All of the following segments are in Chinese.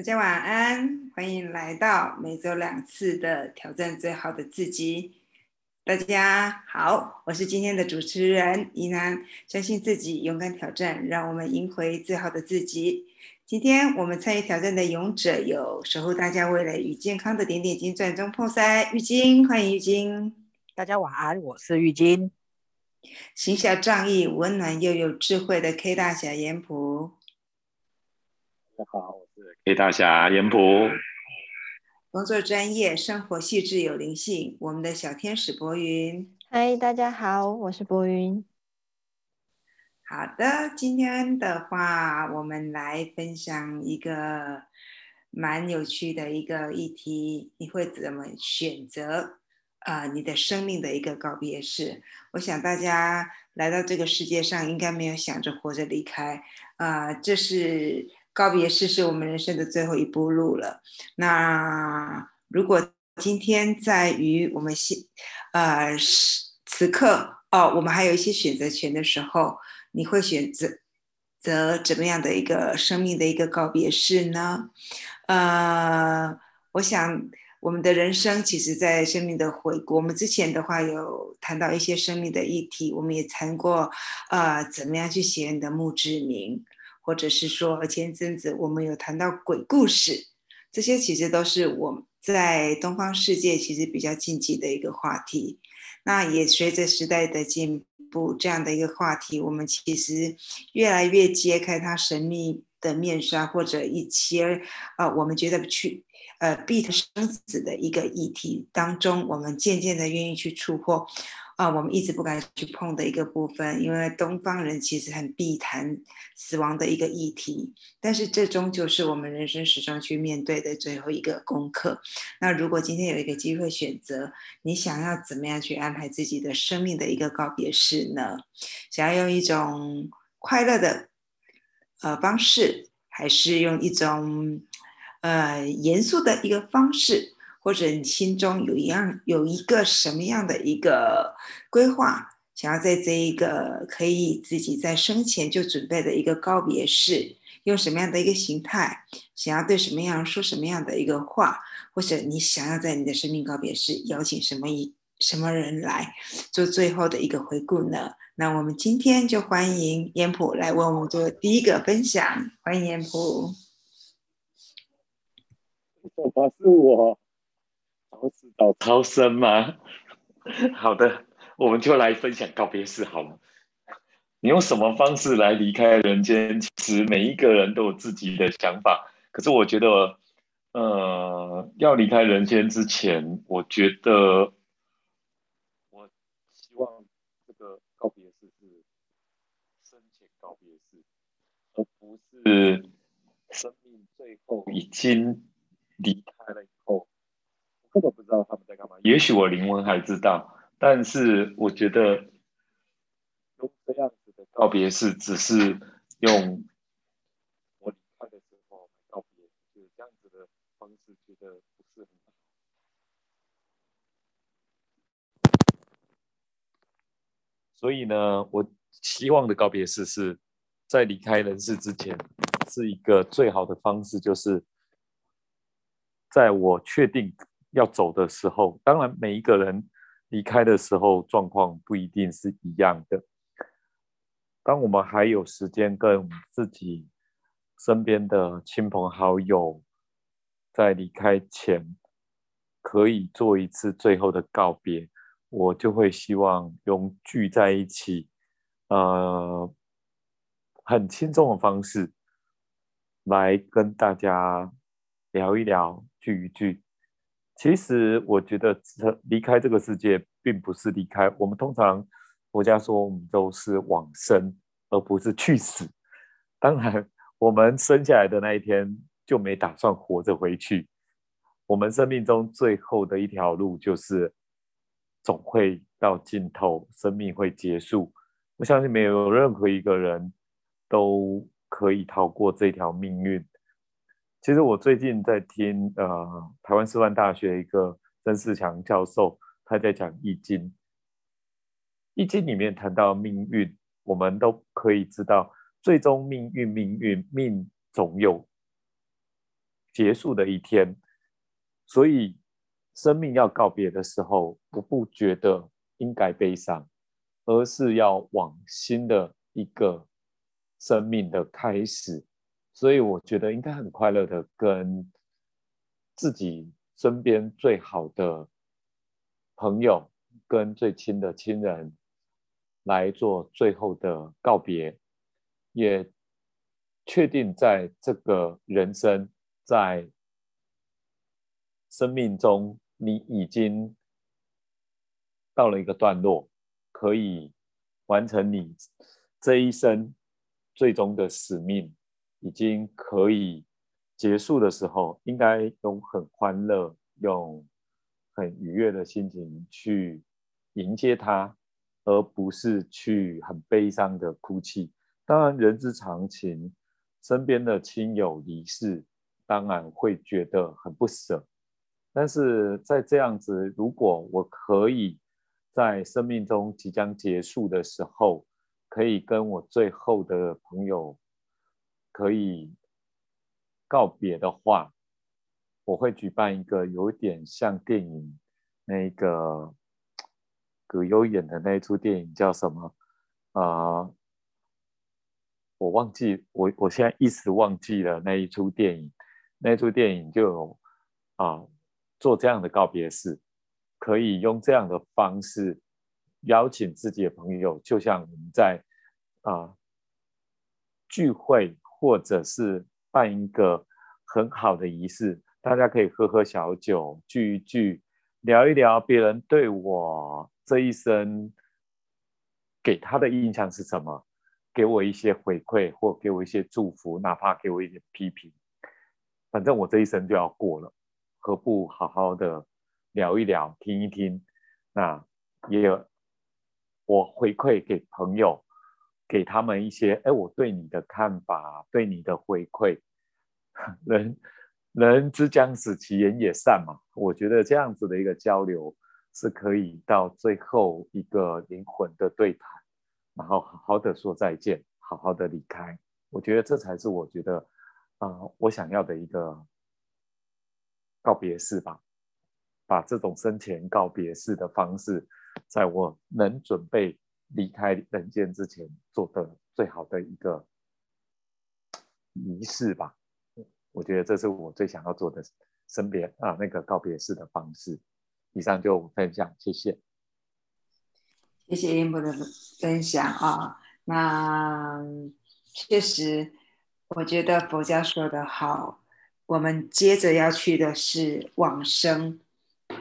大家晚安，欢迎来到每周两次的挑战最好的自己。大家好，我是今天的主持人怡南，相信自己，勇敢挑战，让我们赢回最好的自己。今天我们参与挑战的勇者有守护大家未来与健康的点点金钻中破塞玉晶，欢迎玉晶。大家晚安，我是玉晶。行侠仗义、温暖又有智慧的 K 大侠严普。大家好，我是 K 大侠严普。工作专业，生活细致有灵性，我们的小天使博云。嗨，大家好，我是博云。好的，今天的话，我们来分享一个蛮有趣的一个议题。你会怎么选择啊？你的生命的一个告别式？我想大家来到这个世界上，应该没有想着活着离开啊，这是。告别式是我们人生的最后一步路了。那如果今天在于我们现，呃，此刻哦，我们还有一些选择权的时候，你会选择择怎么样的一个生命的一个告别式呢？呃，我想我们的人生其实，在生命的回顾，我们之前的话有谈到一些生命的议题，我们也谈过，呃，怎么样去写你的墓志铭。或者是说前一阵子我们有谈到鬼故事，这些其实都是我在东方世界其实比较禁忌的一个话题。那也随着时代的进步，这样的一个话题，我们其实越来越揭开它神秘的面纱，或者一些呃我们觉得去呃避生死的一个议题当中，我们渐渐的愿意去触破。啊，我们一直不敢去碰的一个部分，因为东方人其实很避谈死亡的一个议题，但是这终究是我们人生始终去面对的最后一个功课。那如果今天有一个机会选择，你想要怎么样去安排自己的生命的一个告别式呢？想要用一种快乐的呃方式，还是用一种呃严肃的一个方式？或者你心中有一样有一个什么样的一个规划，想要在这一个可以自己在生前就准备的一个告别式，用什么样的一个形态，想要对什么样说什么样的一个话，或者你想要在你的生命告别式邀请什么一什么人来做最后的一个回顾呢？那我们今天就欢迎烟普来为我们做第一个分享，欢迎烟普。我是我。超知道超生吗？好的，我们就来分享告别式好了。你用什么方式来离开人间？其实每一个人都有自己的想法。可是我觉得，呃，要离开人间之前，我觉得，我希望这个告别式是生前告别式，而不是生命最后已经离开。根本不知道他们在干嘛。也许我灵魂还知道，但是我觉得用这样子的告别式，只是用我离开的时候告别，就这样子的方式，觉得不是很好。所以呢，我希望的告别式是在离开人世之前，是一个最好的方式，就是在我确定。要走的时候，当然每一个人离开的时候状况不一定是一样的。当我们还有时间跟自己身边的亲朋好友在离开前可以做一次最后的告别，我就会希望用聚在一起，呃，很轻松的方式来跟大家聊一聊，聚一聚。其实我觉得，离开这个世界并不是离开。我们通常国家说我们都是往生，而不是去死。当然，我们生下来的那一天就没打算活着回去。我们生命中最后的一条路，就是总会到尽头，生命会结束。我相信没有任何一个人都可以逃过这条命运。其实我最近在听呃台湾师范大学一个曾仕强教授，他在讲《易经》，《易经》里面谈到命运，我们都可以知道，最终命运命运命总有结束的一天，所以生命要告别的时候，我不觉得应该悲伤，而是要往新的一个生命的开始，所以我觉得应该很快乐的跟自己身边最好的朋友跟最亲的亲人来做最后的告别，也。确定在这个人生，在生命中，你已经到了一个段落，可以完成你这一生最终的使命，已经可以结束的时候，应该用很欢乐、用很愉悦的心情去迎接它，而不是去很悲伤的哭泣。当然，人之常情。身边的亲友离世，当然会觉得很不舍。但是在这样子，如果我可以在生命中即将结束的时候，可以跟我最后的朋友可以告别的话，我会举办一个有点像电影那个葛优演的那一出电影叫什么啊？我忘记我我现在一时忘记了那一出电影，那一出电影就有啊做这样的告别式，可以用这样的方式邀请自己的朋友，就像我们在啊聚会或者是办一个很好的仪式，大家可以喝喝小酒，聚一聚，聊一聊别人对我这一生给他的印象是什么。给我一些回馈，或给我一些祝福，哪怕给我一点批评，反正我这一生就要过了，何不好好的聊一聊，听一听？那也有我回馈给朋友，给他们一些，哎，我对你的看法，对你的回馈，人人之将死，其言也善嘛。我觉得这样子的一个交流，是可以到最后一个灵魂的对谈。然后好好的说再见，好好的离开，我觉得这才是我觉得，啊，我想要的一个告别式吧。把这种生前告别式的方式，在我能准备离开人间之前做的最好的一个仪式吧。我觉得这是我最想要做的身边啊那个告别式的方式。以上就分享，谢谢。谢谢英博的分享啊，那确实，我觉得佛教说的好，我们接着要去的是往生，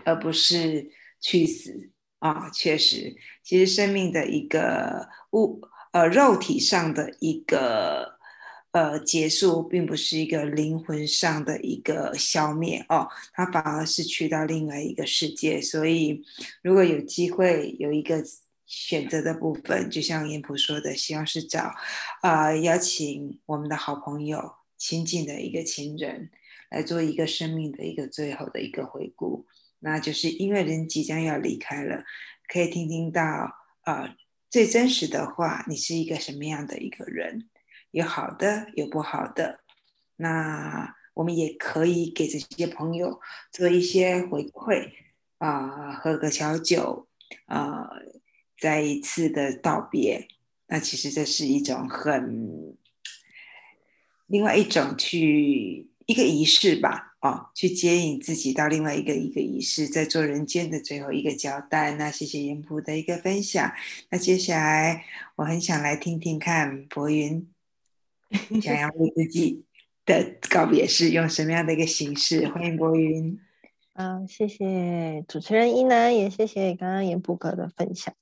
而不是去死啊。确实，其实生命的一个物呃肉体上的一个呃结束，并不是一个灵魂上的一个消灭哦，它反而是去到另外一个世界。所以，如果有机会有一个。选择的部分，就像严普说的，希望是找啊邀请我们的好朋友、亲近的一个亲人来做一个生命的一个最后的一个回顾。那就是因为人即将要离开了，可以听听到啊最真实的话，你是一个什么样的一个人，有好的，有不好的。那我们也可以给这些朋友做一些回馈啊，喝个小酒啊。再一次的道别，那其实这是一种很另外一种去一个仪式吧，哦，去接引自己到另外一个一个仪式，在做人间的最后一个交代。那谢谢严普的一个分享。那接下来我很想来听听看博云 想要为自己的告别式用什么样的一个形式？欢迎博云。啊，谢谢主持人一楠，也谢谢刚刚严普哥的分享。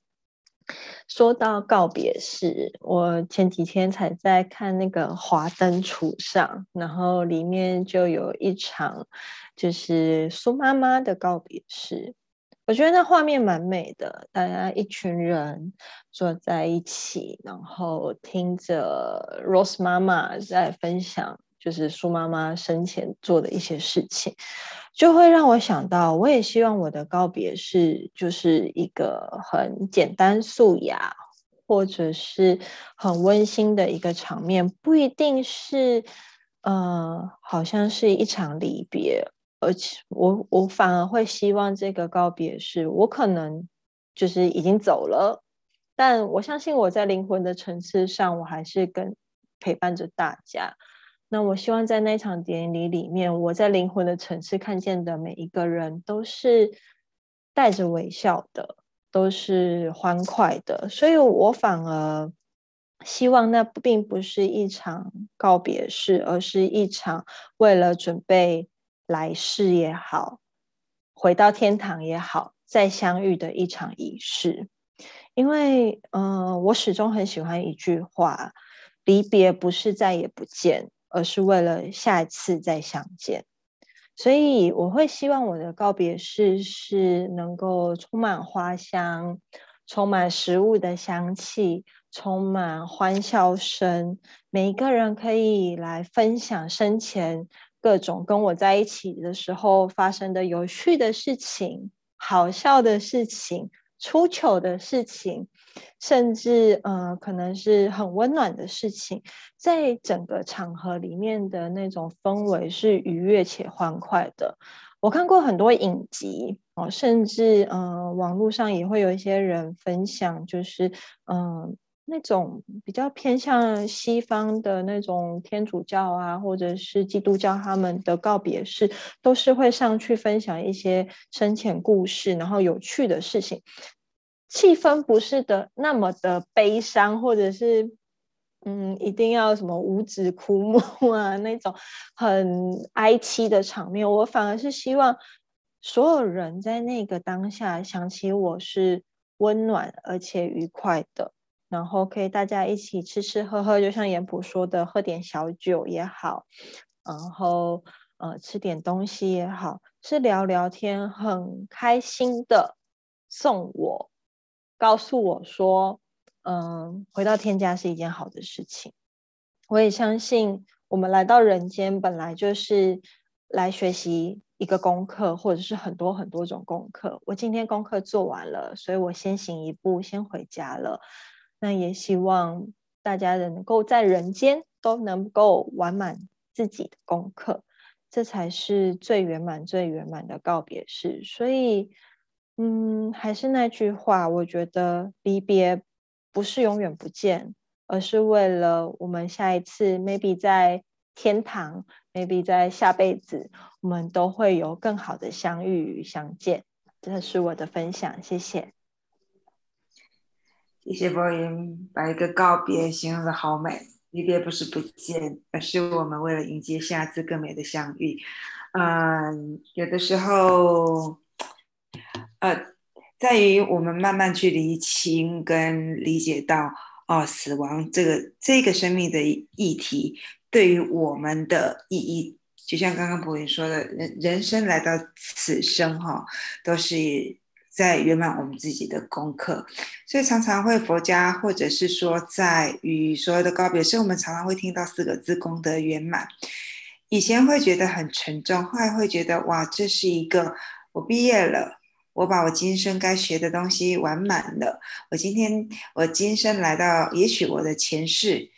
说到告别式，我前几天才在看那个《华灯初上》，然后里面就有一场就是苏妈妈的告别式。我觉得那画面蛮美的，大家一群人坐在一起，然后听着 Rose 妈妈在分享。就是苏妈妈生前做的一些事情，就会让我想到，我也希望我的告别是就是一个很简单素雅，或者是很温馨的一个场面，不一定是呃，好像是一场离别，而且我我反而会希望这个告别是，我可能就是已经走了，但我相信我在灵魂的层次上，我还是跟陪伴着大家。那我希望在那场典礼里面，我在灵魂的层次看见的每一个人都是带着微笑的，都是欢快的，所以我反而。希望那并不是一场告别式，而是一场为了准备来世也好，回到天堂也好，再相遇的一场仪式。因为，嗯，我始终很喜欢一句话：离别不是再也不见，而是为了下一次再相见。所以，我会希望我的告别式是能够充满花香，充满食物的香气。充满欢笑声，每一个人可以来分享生前各种跟我在一起的时候发生的有趣的事情、好笑的事情、出糗的事情，甚至呃，可能是很温暖的事情，在整个场合里面的那种氛围是愉悦且欢快的。我看过很多影集哦，甚至嗯，网络上也会有一些人分享，就是嗯。那种比较偏向西方的那种天主教啊，或者是基督教，他们的告别式都是会上去分享一些深浅故事，然后有趣的事情，气氛不是的那么的悲伤，或者是嗯，一定要什么五指枯木啊那种很哀凄的场面。我反而是希望所有人在那个当下想起我是温暖而且愉快的。然后可以大家一起吃吃喝喝，就像严普说的，喝点小酒也好，然后呃吃点东西也好，是聊聊天，很开心的送我，告诉我说，嗯，回到天家是一件好的事情。我也相信，我们来到人间本来就是来学习一个功课，或者是很多很多种功课。我今天功课做完了，所以我先行一步，先回家了。那也希望大家能够在人间都能够完满自己的功课，这才是最圆满、最圆满的告别式。所以，嗯，还是那句话，我觉得离别不是永远不见，而是为了我们下一次，maybe 在天堂，maybe 在下辈子，我们都会有更好的相遇与相见。这是我的分享，谢谢。一些播音把一个告别形容的好美，离别不是不见，而是我们为了迎接下次更美的相遇。嗯，有的时候，呃，在于我们慢慢去理清跟理解到，哦，死亡这个这个生命的议题对于我们的意义，就像刚刚博云说的，人人生来到此生哈，都是。在圆满我们自己的功课，所以常常会佛家，或者是说在与所有的告别所以，我们常常会听到四个字“功德圆满”。以前会觉得很沉重，后来会觉得哇，这是一个我毕业了，我把我今生该学的东西完满了。我今天我今生来到，也许我的前世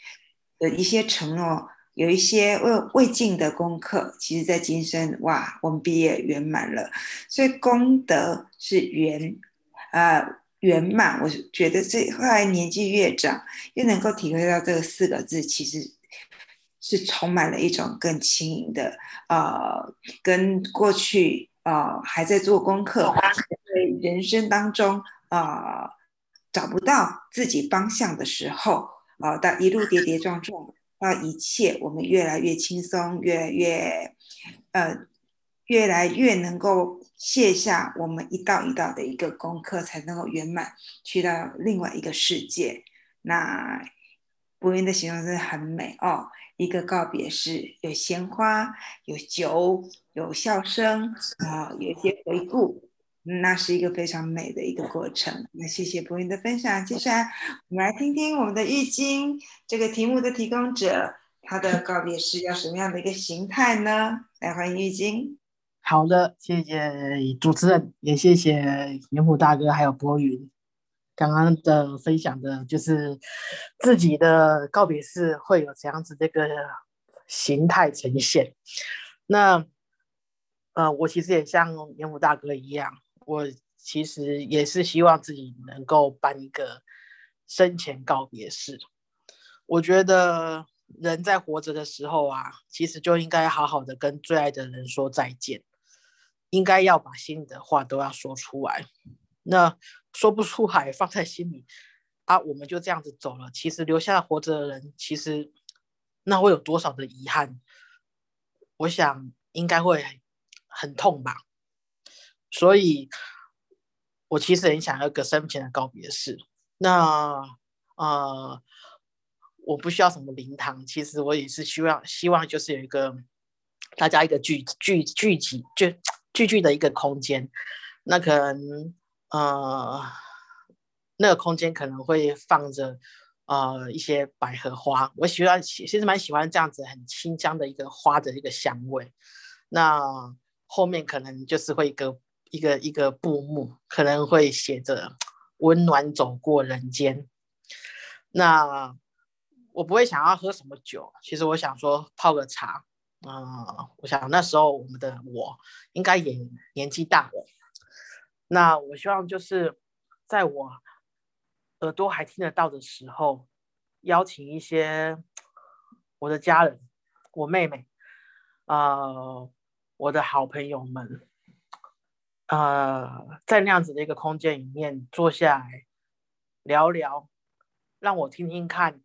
的一些承诺。有一些未未尽的功课，其实，在今生哇，我们毕业圆满了，所以功德是圆，呃，圆满。我觉得这后来年纪越长，越能够体会到这个四个字，其实是充满了一种更轻盈的，呃，跟过去呃还在做功课，对人生当中啊找不到自己方向的时候，啊，到一路跌跌撞撞。到一切，我们越来越轻松，越来越，呃，越来越能够卸下我们一道一道的一个功课，才能够圆满去到另外一个世界。那博云的形容真的很美哦，一个告别式，有鲜花，有酒，有笑声啊，有一些回顾。那是一个非常美的一个过程。那谢谢博云的分享。接下来我们来听听我们的易经这个题目的提供者，他的 告别式要什么样的一个形态呢？来欢迎易经。好的，谢谢主持人，也谢谢严虎大哥还有博云刚刚的分享的，就是自己的告别式会有怎样子这个形态呈现。那呃，我其实也像严武大哥一样，我其实也是希望自己能够办一个生前告别式。我觉得人在活着的时候啊，其实就应该好好的跟最爱的人说再见，应该要把心里的话都要说出来。那说不出来，放在心里啊，我们就这样子走了。其实留下活着的人，其实那会有多少的遗憾？我想应该会很痛吧。所以，我其实很想要个生前的告别式。那呃，我不需要什么灵堂，其实我也是希望，希望就是有一个大家一个聚聚聚集就聚聚的一个空间。那可能。呃，那个空间可能会放着呃一些百合花，我喜欢其实蛮喜欢这样子很清香的一个花的一个香味。那后面可能就是会一个一个一个布幕，可能会写着“温暖走过人间”。那我不会想要喝什么酒，其实我想说泡个茶。嗯，我想那时候我们的我应该也年纪大了。那我希望就是在我耳朵还听得到的时候，邀请一些我的家人、我妹妹、呃，我的好朋友们，呃，在那样子的一个空间里面坐下来聊聊，让我听听看，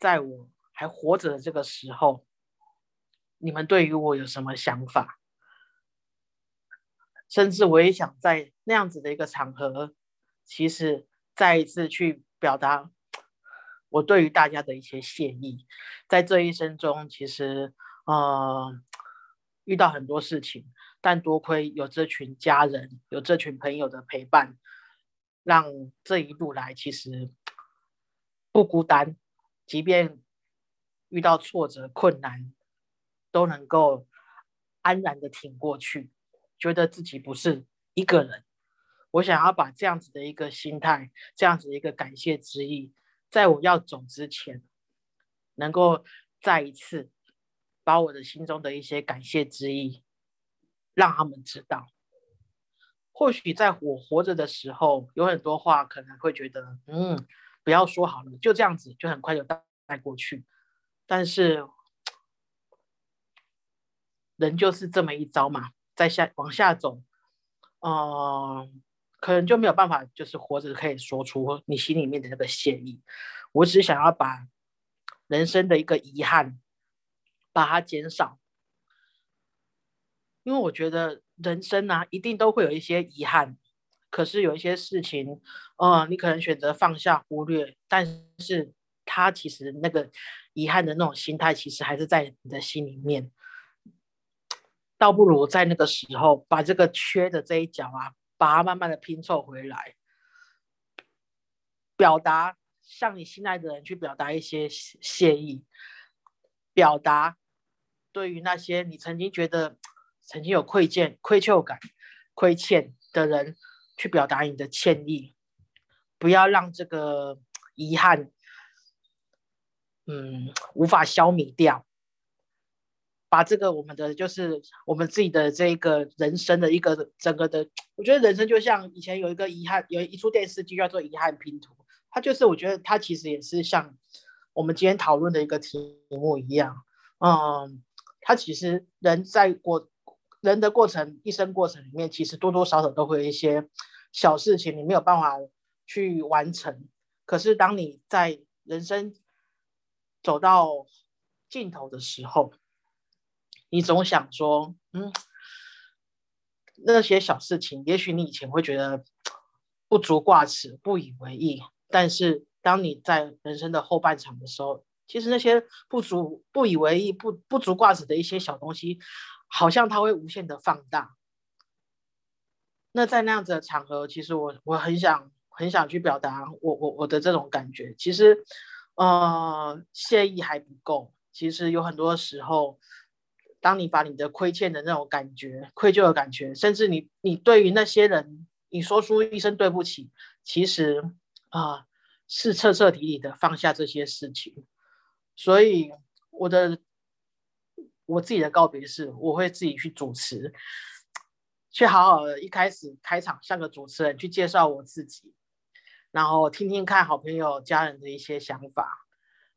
在我还活着的这个时候，你们对于我有什么想法？甚至我也想在那样子的一个场合，其实再一次去表达我对于大家的一些谢意。在这一生中，其实呃遇到很多事情，但多亏有这群家人、有这群朋友的陪伴，让这一路来其实不孤单。即便遇到挫折、困难，都能够安然的挺过去。觉得自己不是一个人，我想要把这样子的一个心态，这样子的一个感谢之意，在我要走之前，能够再一次把我的心中的一些感谢之意，让他们知道。或许在我活着的时候，有很多话可能会觉得，嗯，不要说好了，就这样子，就很快就带过去。但是，人就是这么一招嘛。再下往下走，嗯，可能就没有办法，就是活着可以说出你心里面的那个谢意。我只是想要把人生的一个遗憾把它减少，因为我觉得人生呢一定都会有一些遗憾，可是有一些事情，嗯，你可能选择放下忽略，但是他其实那个遗憾的那种心态，其实还是在你的心里面。倒不如在那个时候把这个缺的这一角啊，把它慢慢的拼凑回来，表达向你心爱的人去表达一些谢意，表达对于那些你曾经觉得曾经有愧欠、愧疚感、亏欠的人去表达你的歉意，不要让这个遗憾，嗯，无法消弭掉。把这个我们的就是我们自己的这个人生的一个整个的，我觉得人生就像以前有一个遗憾，有一出电视剧叫做《遗憾拼图》，它就是我觉得它其实也是像我们今天讨论的一个题目一样，嗯，它其实人在过人的过程一生过程里面，其实多多少少都会有一些小事情你没有办法去完成，可是当你在人生走到尽头的时候。你总想说，嗯，那些小事情，也许你以前会觉得不足挂齿、不以为意，但是当你在人生的后半场的时候，其实那些不足、不以为意、不不足挂齿的一些小东西，好像它会无限的放大。那在那样子的场合，其实我我很想很想去表达我我我的这种感觉。其实，呃，谢意还不够。其实有很多时候。当你把你的亏欠的那种感觉、愧疚的感觉，甚至你你对于那些人，你说出一声对不起，其实啊是彻彻底底的放下这些事情。所以我的我自己的告别式，我会自己去主持，去好好的一开始开场像个主持人去介绍我自己，然后听听看好朋友家人的一些想法，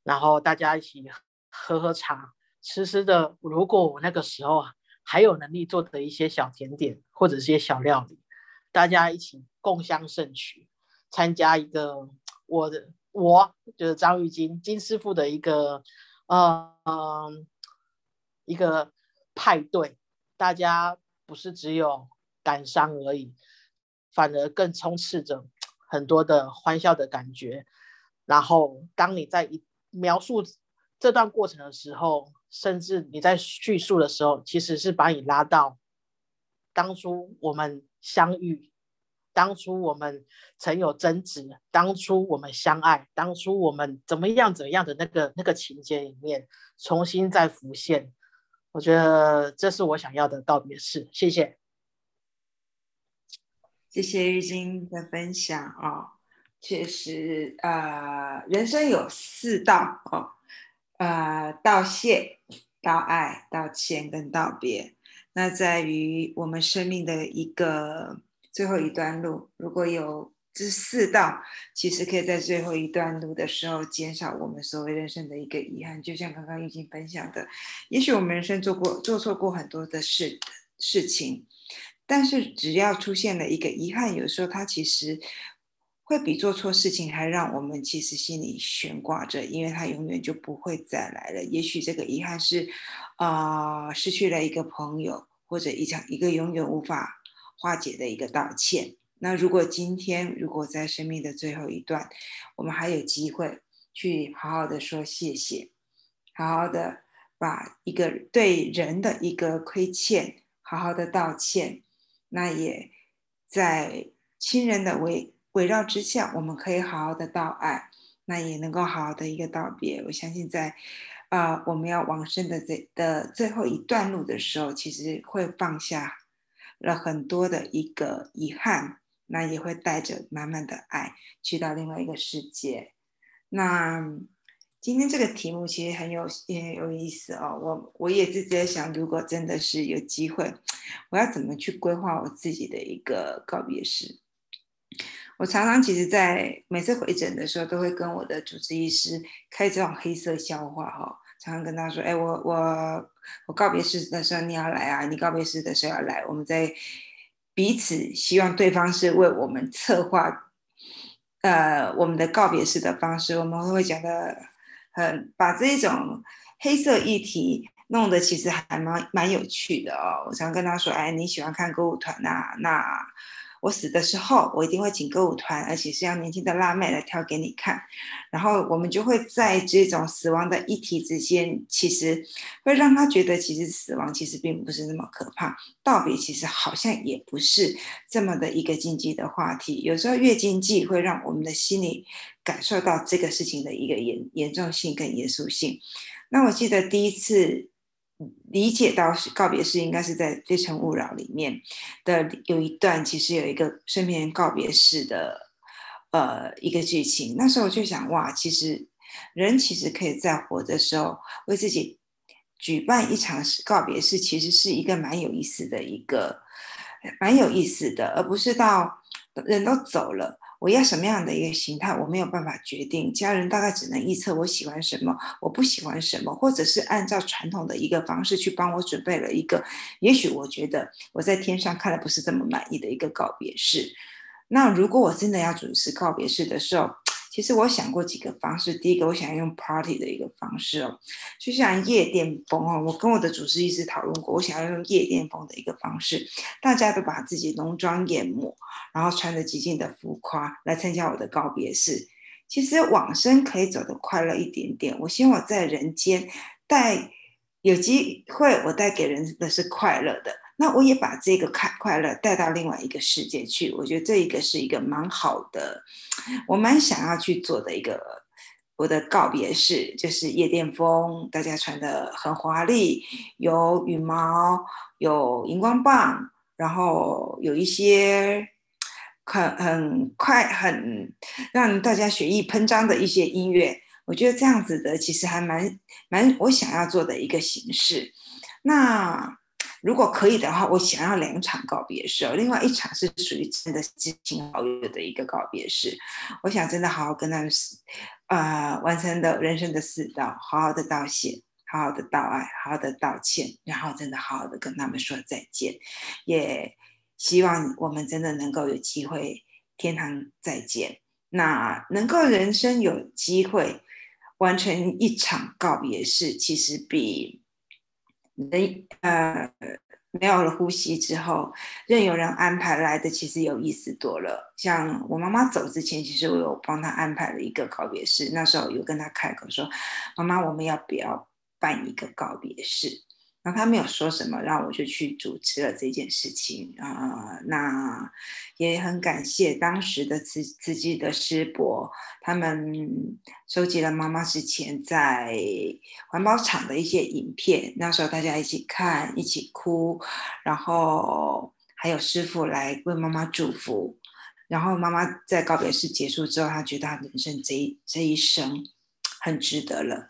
然后大家一起喝喝茶，吃吃的。如果我那个时候还有能力做的一些小甜点或者一些小料理，大家一起共襄盛举，参加一个我的我就是张玉金金师傅的一个呃嗯。一个派对，大家不是只有感伤而已，反而更充斥着很多的欢笑的感觉。然后，当你在一描述这段过程的时候，甚至你在叙述的时候，其实是把你拉到当初我们相遇，当初我们曾有争执，当初我们相爱，当初我们怎么样怎么样的那个那个情节里面，重新再浮现。我觉得这是我想要的告别式，谢谢，谢谢玉晶的分享哦。确实，呃，人生有四道哦，呃，道谢、道爱、道歉跟道别。那在于我们生命的一个最后一段路，如果有。这四道其实可以在最后一段路的时候减少我们所谓人生的一个遗憾。就像刚刚玉晶分享的，也许我们人生做过做错过很多的事事情，但是只要出现了一个遗憾，有时候它其实会比做错事情还让我们其实心里悬挂着，因为它永远就不会再来了。也许这个遗憾是啊，失去了一个朋友，或者一场一个永远无法化解的一个道歉。那如果今天，如果在生命的最后一段，我们还有机会去好好的说谢谢，好好的把一个对人的一个亏欠，好好的道歉，那也在亲人的围围绕之下，我们可以好好的道爱，那也能够好好的一个道别。我相信在啊，我们要往生的这的最后一段路的时候，其实会放下了很多的一个遗憾。那也会带着满满的爱去到另外一个世界。那今天这个题目其实很有也有意思哦。我我也是在想，如果真的是有机会，我要怎么去规划我自己的一个告别式？我常常其实，在每次回诊的时候，都会跟我的主治医师开这种黑色笑话哈。常常跟他说：“哎，我我我告别式的时候你要来啊，你告别式的时候要来，我们在。”彼此希望对方是为我们策划，呃，我们的告别式的方式，我们会讲的很把这种黑色议题弄得其实还蛮蛮有趣的哦。我常跟他说：“哎，你喜欢看歌舞团呐？那。”我死的时候，我一定会请歌舞团，而且是要年轻的辣妹来跳给你看。然后我们就会在这种死亡的议题之间，其实会让他觉得，其实死亡其实并不是那么可怕，道别其实好像也不是这么的一个禁忌的话题。有时候越禁忌，会让我们的心里感受到这个事情的一个严严重性跟严肃性。那我记得第一次。理解到是告别式应该是在《非诚勿扰》里面的有一段，其实有一个生命人告别式的呃一个剧情。那时候我就想，哇，其实人其实可以在活的时候为自己举办一场告别式，其实是一个蛮有意思的一个蛮有意思的，而不是到人都走了。我要什么样的一个形态，我没有办法决定。家人大概只能预测我喜欢什么，我不喜欢什么，或者是按照传统的一个方式去帮我准备了一个，也许我觉得我在天上看的不是这么满意的一个告别式。那如果我真的要主持告别式的时候，其实我想过几个方式，第一个我想用 party 的一个方式哦，就像夜店风哦，我跟我的主持一直讨论过，我想要用夜店风的一个方式，大家都把自己浓妆艳抹，然后穿的极尽的浮夸来参加我的告别式。其实往生可以走得快乐一点点，我希望我在人间带有机会，我带给人的是快乐的。那我也把这个快快乐带到另外一个世界去，我觉得这一个是一个蛮好的，我蛮想要去做的一个我的告别式，就是夜店风，大家穿的很华丽，有羽毛，有荧光棒，然后有一些很很快很让大家血液喷张的一些音乐，我觉得这样子的其实还蛮蛮我想要做的一个形式。那如果可以的话，我想要两场告别式，另外一场是属于真的知心好友的一个告别式。我想真的好好跟他们，呃，完成的人生的四道，好好的道谢，好好的道爱，好好的道歉，然后真的好好的跟他们说再见。也希望我们真的能够有机会天堂再见。那能够人生有机会完成一场告别式，其实比。人呃没有了呼吸之后，任由人安排来的，其实有意思多了。像我妈妈走之前，其实我有帮她安排了一个告别式，那时候有跟她开口说：“妈妈，我们要不要办一个告别式？”那他没有说什么，然后我就去主持了这件事情啊。那也很感谢当时的慈慈济的师伯，他们收集了妈妈之前在环保厂的一些影片，那时候大家一起看，一起哭，然后还有师傅来为妈妈祝福。然后妈妈在告别式结束之后，她觉得她人生这一这一生很值得了。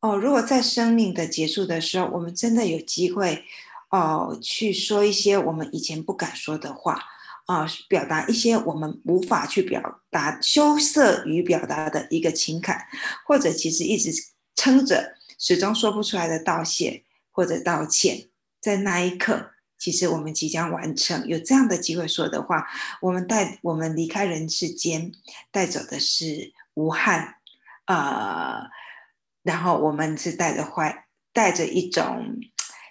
哦，如果在生命的结束的时候，我们真的有机会，哦，去说一些我们以前不敢说的话，啊，表达一些我们无法去表达、羞涩于表达的一个情感，或者其实一直撑着，始终说不出来的道谢或者道歉，在那一刻，其实我们即将完成。有这样的机会说的话，我们带我们离开人世间，带走的是无憾，啊。然后我们是带着怀，带着一种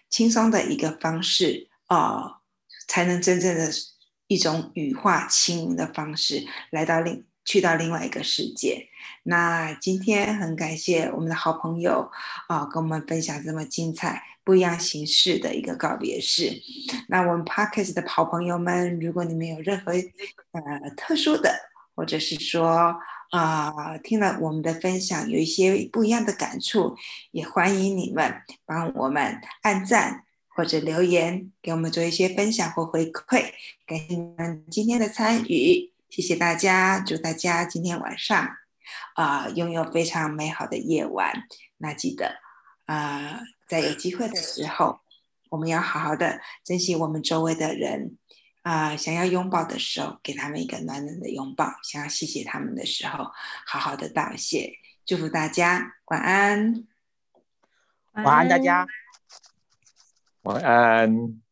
轻松的一个方式啊，才能真正的一种羽化轻盈的方式来到另去到另外一个世界。那今天很感谢我们的好朋友啊，跟我们分享这么精彩、不一样形式的一个告别式。那我们 Parkes 的好朋友们，如果你们有任何呃特殊的，或者是说。啊，听了我们的分享，有一些不一样的感触，也欢迎你们帮我们按赞或者留言，给我们做一些分享或回馈。感谢你们今天的参与，谢谢大家，祝大家今天晚上啊拥有非常美好的夜晚。那记得啊，在有机会的时候，我们要好好的珍惜我们周围的人。啊，想要拥抱的时候，给他们一个暖暖的拥抱；想要谢谢他们的时候，好好的道谢。祝福大家晚安，晚安大家，晚安。